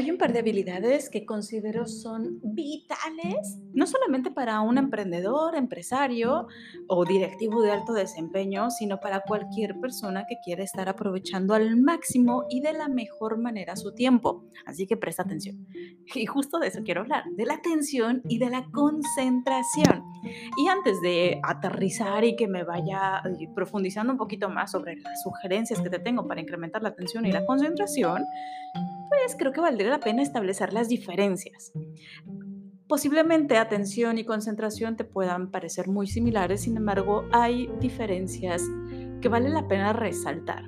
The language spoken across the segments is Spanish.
Hay un par de habilidades que considero son vitales, no solamente para un emprendedor, empresario o directivo de alto desempeño, sino para cualquier persona que quiera estar aprovechando al máximo y de la mejor manera su tiempo. Así que presta atención. Y justo de eso quiero hablar, de la atención y de la concentración. Y antes de aterrizar y que me vaya eh, profundizando un poquito más sobre las sugerencias que te tengo para incrementar la atención y la concentración, pues creo que valdría la pena establecer las diferencias. Posiblemente atención y concentración te puedan parecer muy similares, sin embargo hay diferencias que vale la pena resaltar.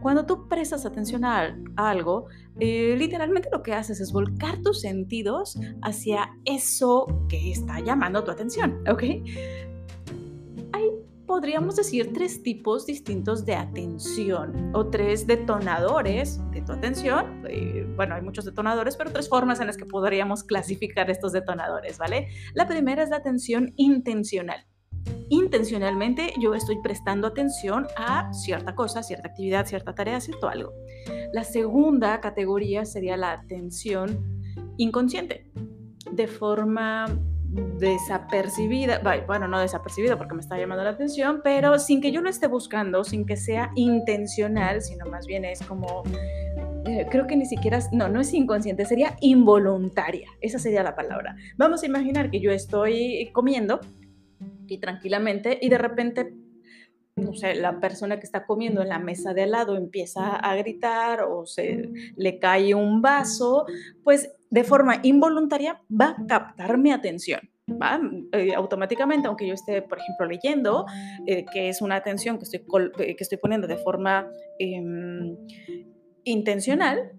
Cuando tú prestas atención a, algo, eh, literalmente lo que haces es volcar tus sentidos hacia eso que está llamando tu atención, ¿ok? Podríamos decir tres tipos distintos de atención o tres detonadores de tu atención. Eh, bueno, hay muchos detonadores, pero tres formas en las que podríamos clasificar estos detonadores, ¿vale? La primera es la atención intencional. Intencionalmente yo estoy prestando atención a cierta cosa, cierta actividad, cierta tarea, cierto algo. La segunda categoría sería la atención inconsciente. De forma desapercibida, bueno, no desapercibida porque me está llamando la atención, pero sin que yo lo esté buscando, sin que sea intencional, sino más bien es como, eh, creo que ni siquiera, no, no es inconsciente, sería involuntaria, esa sería la palabra. Vamos a imaginar que yo estoy comiendo y tranquilamente y de repente no sé, la persona que está comiendo en la mesa de al lado empieza a gritar o se le cae un vaso, pues de forma involuntaria va a captar mi atención. ¿va? Eh, automáticamente, aunque yo esté, por ejemplo, leyendo, eh, que es una atención que estoy, eh, que estoy poniendo de forma em, intencional,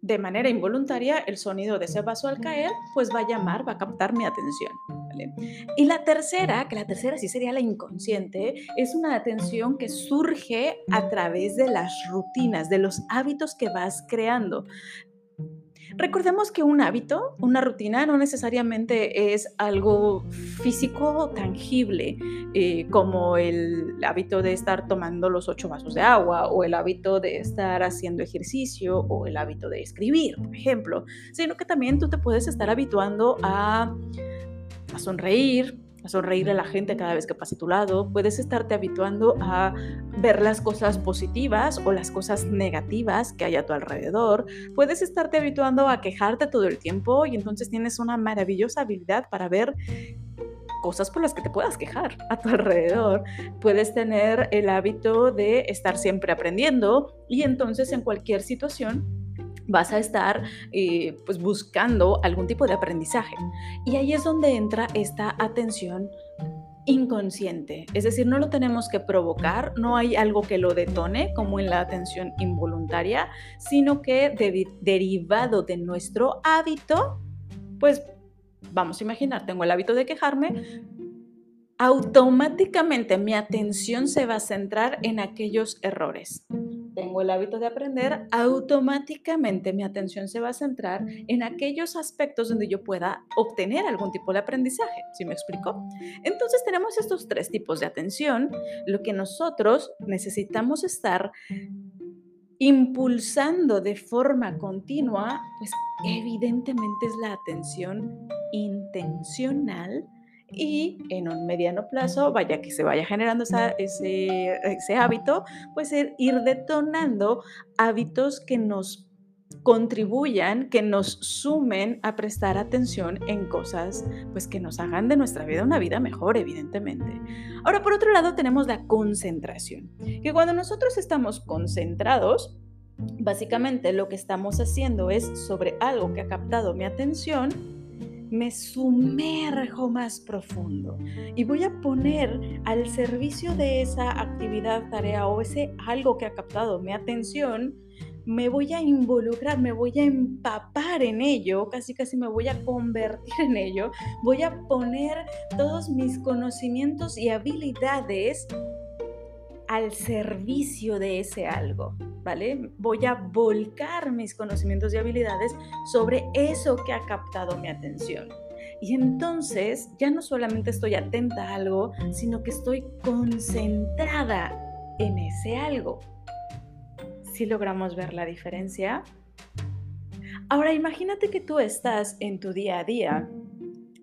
de manera involuntaria, el sonido de ese vaso al caer, pues va a llamar, va a captar mi atención. Y la tercera, que la tercera sí sería la inconsciente, es una atención que surge a través de las rutinas, de los hábitos que vas creando. Recordemos que un hábito, una rutina, no necesariamente es algo físico tangible, eh, como el hábito de estar tomando los ocho vasos de agua, o el hábito de estar haciendo ejercicio, o el hábito de escribir, por ejemplo, sino que también tú te puedes estar habituando a a sonreír, a sonreír a la gente cada vez que pase a tu lado, puedes estarte habituando a ver las cosas positivas o las cosas negativas que hay a tu alrededor, puedes estarte habituando a quejarte todo el tiempo y entonces tienes una maravillosa habilidad para ver cosas por las que te puedas quejar a tu alrededor. Puedes tener el hábito de estar siempre aprendiendo y entonces en cualquier situación vas a estar eh, pues buscando algún tipo de aprendizaje. Y ahí es donde entra esta atención inconsciente, es decir, no lo tenemos que provocar, no hay algo que lo detone como en la atención involuntaria, sino que derivado de nuestro hábito, pues vamos a imaginar, tengo el hábito de quejarme, automáticamente mi atención se va a centrar en aquellos errores tengo el hábito de aprender, automáticamente mi atención se va a centrar en aquellos aspectos donde yo pueda obtener algún tipo de aprendizaje. ¿Sí me explico? Entonces tenemos estos tres tipos de atención. Lo que nosotros necesitamos estar impulsando de forma continua, pues evidentemente es la atención intencional y en un mediano plazo, vaya que se vaya generando ese, ese hábito, pues ir detonando hábitos que nos contribuyan, que nos sumen a prestar atención en cosas pues que nos hagan de nuestra vida una vida mejor, evidentemente. Ahora, por otro lado, tenemos la concentración, que cuando nosotros estamos concentrados, básicamente lo que estamos haciendo es sobre algo que ha captado mi atención, me sumerjo más profundo y voy a poner al servicio de esa actividad, tarea o ese algo que ha captado mi atención, me voy a involucrar, me voy a empapar en ello, casi casi me voy a convertir en ello, voy a poner todos mis conocimientos y habilidades al servicio de ese algo. ¿vale? Voy a volcar mis conocimientos y habilidades sobre eso que ha captado mi atención. Y entonces ya no solamente estoy atenta a algo, sino que estoy concentrada en ese algo. Si logramos ver la diferencia, Ahora imagínate que tú estás en tu día a día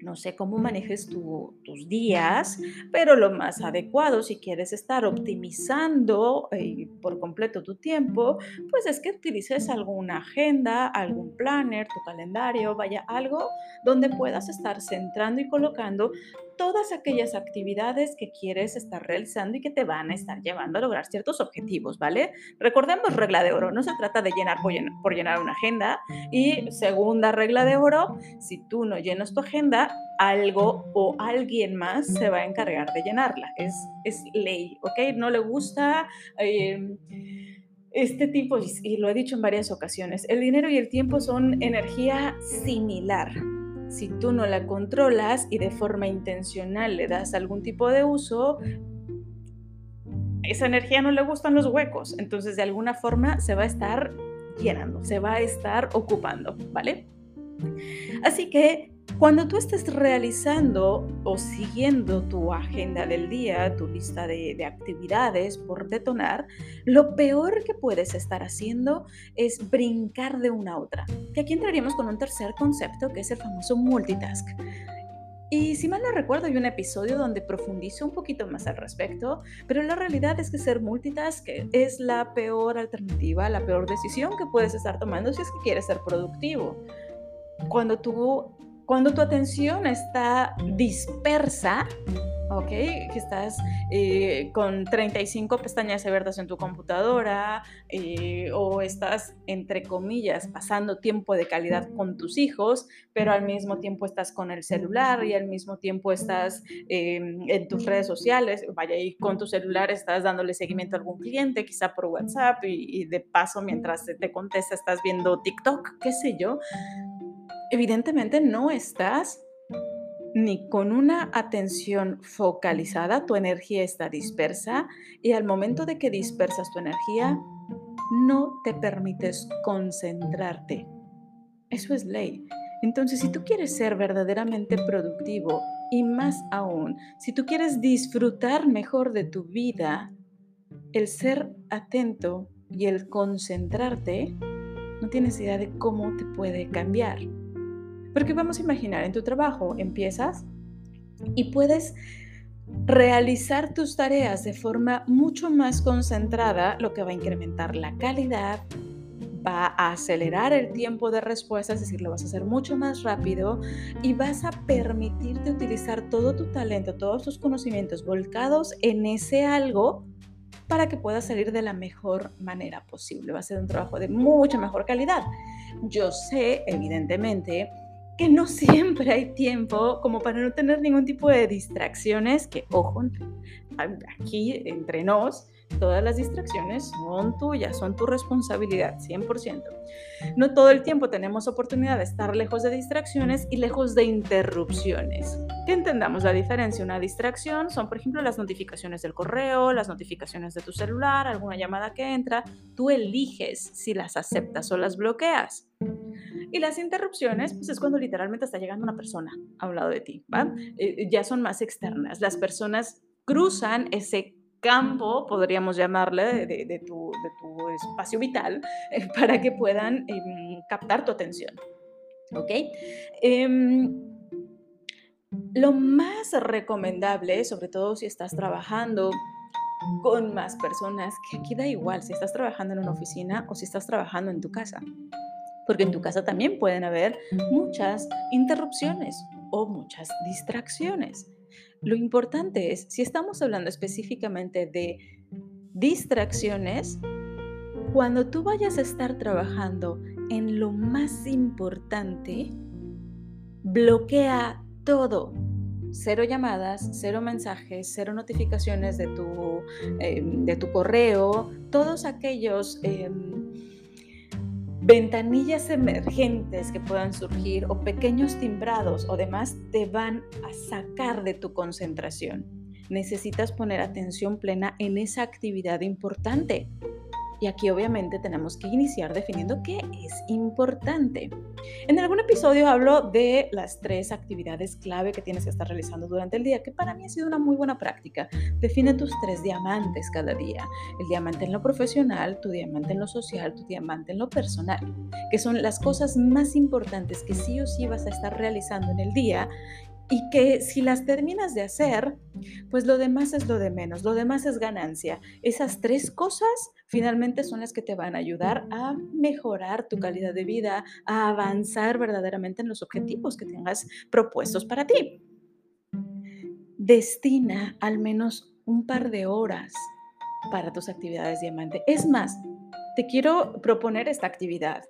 no sé cómo manejes tus días, pero lo más adecuado si quieres estar optimizando eh, por completo tu tiempo, pues es que utilices alguna agenda, algún planner, tu calendario, vaya algo donde puedas estar centrando y colocando todas aquellas actividades que quieres estar realizando y que te van a estar llevando a lograr ciertos objetivos, ¿vale? Recordemos regla de oro, no se trata de llenar por, llenar, una agenda. Y segunda regla de oro, si tú no llenas tu agenda, algo o alguien más se va a encargar de llenarla. Es, ley, ¿ok? No le gusta... Em, este tipo, y lo he dicho en varias ocasiones, el dinero y el tiempo son energía similar. Si tú no la controlas y de forma intencional le das algún tipo de uso, esa energía no le gustan los huecos, entonces de alguna forma se va a estar llenando, se va a estar ocupando, ¿vale? Así que cuando tú estés realizando o siguiendo tu agenda del día, tu lista de, actividades por detonar, lo peor que puedes estar haciendo es brincar de una a otra. Que aquí entraríamos con un tercer concepto que es el famoso multitask. Y si mal no recuerdo, hay un episodio donde profundizo un poquito más al respecto, pero la realidad es que ser multitask es la peor alternativa, la peor decisión que puedes estar tomando si es que quieres ser productivo. Cuando tú cuando tu atención está dispersa, ¿ok? Que estás eh, con 35 pestañas abiertas en tu computadora eh, o estás, entre comillas, pasando tiempo de calidad con tus hijos, pero al mismo tiempo estás con el celular y al mismo tiempo estás em, en tus redes sociales, vaya, y con tu celular estás dándole seguimiento a algún cliente, quizá por WhatsApp, y, y de paso, mientras te contesta, estás viendo TikTok, qué sé yo evidentemente no estás ni con una atención focalizada, tu energía está dispersa y al momento de que dispersas tu energía, no te permites concentrarte. Eso es ley. Entonces, si tú quieres ser verdaderamente productivo y más aún, si tú quieres disfrutar mejor de tu vida, el ser atento y el concentrarte, no tienes idea de cómo te puede cambiar. Porque vamos a imaginar, en tu trabajo empiezas y puedes realizar tus tareas de forma mucho más concentrada, lo que va a incrementar la calidad, va a acelerar el tiempo de respuesta, es decir, lo vas a hacer mucho más rápido y vas a permitirte utilizar todo tu talento, todos tus conocimientos volcados en ese algo para que puedas salir de la mejor manera posible. Va a ser un trabajo de mucha mejor calidad. Yo sé, evidentemente, que no siempre hay tiempo como para no tener ningún tipo de distracciones, que ojo, aquí entre nos, todas las distracciones son tuyas, son tu responsabilidad, 100%. No todo el tiempo tenemos oportunidad de estar lejos de distracciones y lejos de interrupciones. Que entendamos la diferencia. Una distracción son, por ejemplo, las notificaciones del correo, las notificaciones de tu celular, alguna llamada que entra. Tú eliges si las aceptas o las bloqueas. Y las interrupciones, pues es cuando literalmente está llegando una persona a un lado de ti, ¿va? Eh, ya son más externas. Las personas cruzan ese campo, podríamos llamarle, de, tu, espacio vital, eh, para que puedan em, captar tu atención. ¿Ok? Em, lo más recomendable, sobre todo si estás trabajando con más personas, que aquí da igual si estás trabajando en una oficina o si estás trabajando en tu casa, porque en tu casa también pueden haber muchas interrupciones o muchas distracciones. Lo importante es, si estamos hablando específicamente de distracciones, cuando tú vayas a estar trabajando en lo más importante, bloquea todo. Cero llamadas, cero mensajes, cero notificaciones de tu, em, de tu correo, todos aquellos... Em, ventanillas emergentes que puedan surgir o pequeños timbrados o demás te van a sacar de tu concentración. Necesitas poner atención plena en esa actividad importante. Y aquí obviamente tenemos que iniciar definiendo qué es importante. En algún episodio hablo de las tres actividades clave que tienes que estar realizando durante el día, que para mí ha sido una muy buena práctica. Define tus tres diamantes cada día. El diamante en lo profesional, tu diamante en lo social, tu diamante en lo personal, que son las cosas más importantes que sí o sí vas a estar realizando en el día y que si las terminas de hacer, pues lo demás es lo de menos, lo demás es ganancia. Esas tres cosas finalmente son las que te van a ayudar a mejorar tu calidad de vida, a avanzar verdaderamente en los objetivos que tengas propuestos para ti. Destina al menos un par de horas para tus actividades diamante. Es más, te quiero proponer esta actividad.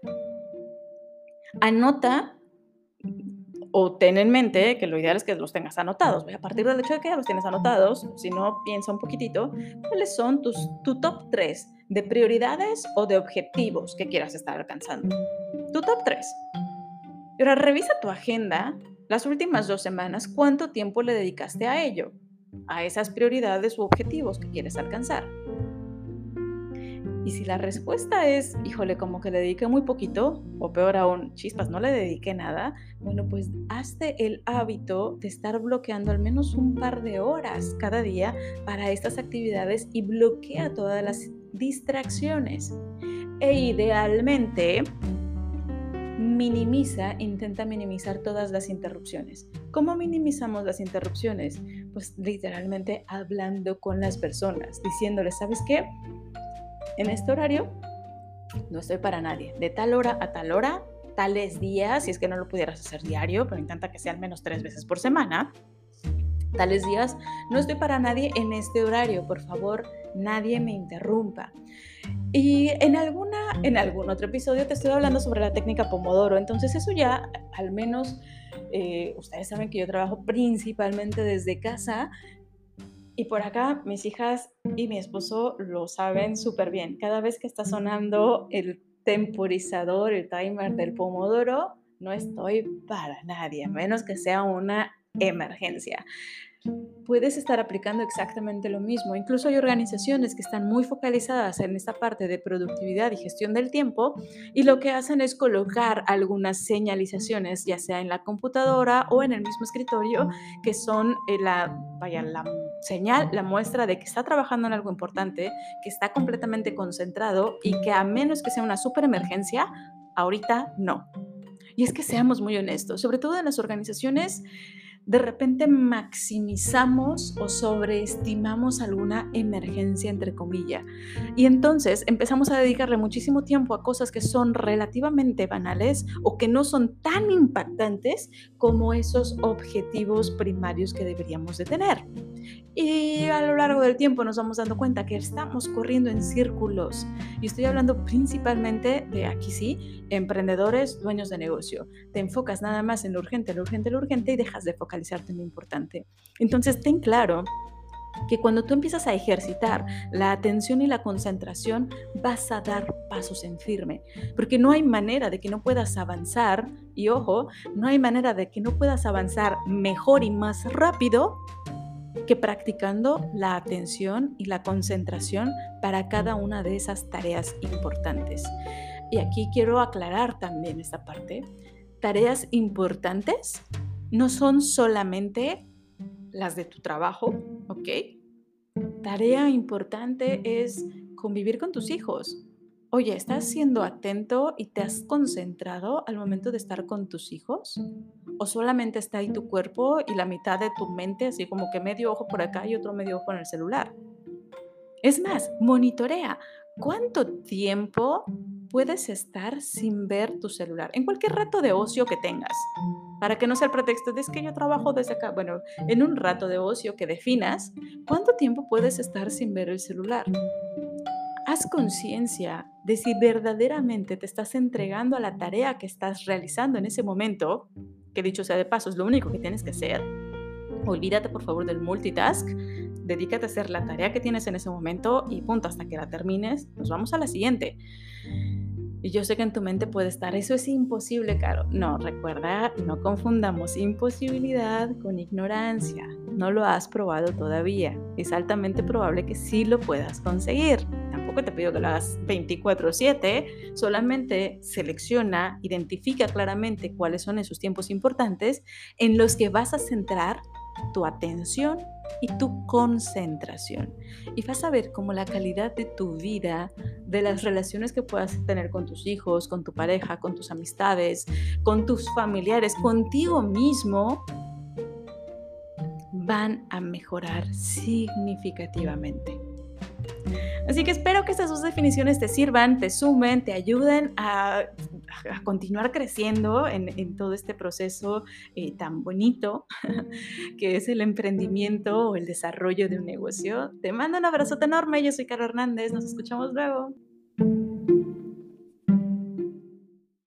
Anota o ten en mente que lo ideal es que los tengas anotados. A partir del hecho de que ya los tienes anotados, si no, piensa un poquitito, ¿cuáles son tus, tu top 3 de prioridades o de objetivos que quieras estar alcanzando? Tu top 3. Ahora revisa tu agenda las últimas dos semanas, ¿cuánto tiempo le dedicaste a ello? A esas prioridades u objetivos que quieres alcanzar. Y si la respuesta es, híjole, como que le dediqué muy poquito, o peor aún, chispas, no le dediqué nada, bueno, pues hazte el hábito de estar bloqueando al menos un par de horas cada día para estas actividades y bloquea todas las distracciones. E idealmente, minimiza, intenta minimizar todas las interrupciones. ¿Cómo minimizamos las interrupciones? Pues literalmente hablando con las personas, diciéndoles, ¿sabes qué? En este horario no estoy para nadie. De tal hora a tal hora, tales días, si es que no lo pudieras hacer diario, pero intenta que sea al menos tres veces por semana. Tales días, no estoy para nadie en este horario, por favor, nadie me interrumpa. Y en, alguna, en algún otro episodio te estoy hablando sobre la técnica Pomodoro, entonces eso ya al menos eh, ustedes saben que yo trabajo principalmente desde casa, y por acá mis hijas y mi esposo lo saben súper bien. Cada vez que está sonando el temporizador, el timer del pomodoro, no estoy para nadie, menos que sea una emergencia puedes estar aplicando exactamente lo mismo. Incluso hay organizaciones que están muy focalizadas en esta parte de productividad y gestión del tiempo y lo que hacen es colocar algunas señalizaciones, ya sea en la computadora o en el mismo escritorio, que son eh, la, vaya, la señal, la muestra de que está trabajando en algo importante, que está completamente concentrado y que a menos que sea una super emergencia, ahorita no. Y es que seamos muy honestos, sobre todo en las organizaciones de repente maximizamos o sobreestimamos alguna emergencia, entre comillas. Y entonces empezamos a dedicarle muchísimo tiempo a cosas que son relativamente banales o que no son tan impactantes como esos objetivos primarios que deberíamos de tener. Y a lo largo del tiempo nos vamos dando cuenta que estamos corriendo en círculos. Y estoy hablando principalmente de aquí sí, emprendedores, dueños de negocio. Te enfocas nada más en lo urgente, lo urgente, lo urgente y dejas de focalizarte en lo importante. Entonces, ten claro que cuando tú empiezas a ejercitar la atención y la concentración, vas a dar pasos en firme, porque no hay manera de que no puedas avanzar, y ojo, no hay manera de que no puedas avanzar mejor y más rápido que practicando la atención y la concentración para cada una de esas tareas importantes. Y aquí quiero aclarar también esta parte. Tareas importantes no son solamente las de tu trabajo, ¿ok? Tarea importante es convivir con tus hijos. Oye, ¿estás siendo atento y te has concentrado al momento de estar con tus hijos? ¿O solamente está ahí tu cuerpo y la mitad de tu mente, así como que medio ojo por acá y otro medio ojo en el celular? Es más, monitorea cuánto tiempo puedes estar sin ver tu celular en cualquier rato de ocio que tengas. Para que no sea el pretexto de es que yo trabajo desde acá. Bueno, en un rato de ocio que definas, ¿cuánto tiempo puedes estar sin ver el celular? haz conciencia de si verdaderamente te estás entregando a la tarea que estás realizando en ese momento, que dicho sea de paso es lo único que tienes que hacer. Olvídate por favor del multitask, dedícate a hacer la tarea que tienes en ese momento y punto, hasta que la termines, nos vamos a la siguiente. Y yo sé que en tu mente puede estar, eso es imposible, Caro. No, recuerda, no confundamos imposibilidad con ignorancia. No lo has probado todavía. Es altamente probable que sí lo puedas conseguir tampoco te pido que lo hagas 24/7, solamente selecciona, identifica claramente cuáles son esos tiempos importantes en los que vas a centrar tu atención y tu concentración. Y vas a ver cómo la calidad de tu vida, de las relaciones que puedas tener con tus hijos, con tu pareja, con tus amistades, con tus familiares, contigo mismo, van a mejorar significativamente. Así que espero que estas dos definiciones te sirvan, te sumen, te ayuden a, continuar creciendo en, todo este proceso eh, tan bonito que es el emprendimiento o el desarrollo de un negocio. Te mando un abrazote enorme, yo soy Carla Hernández, nos escuchamos luego.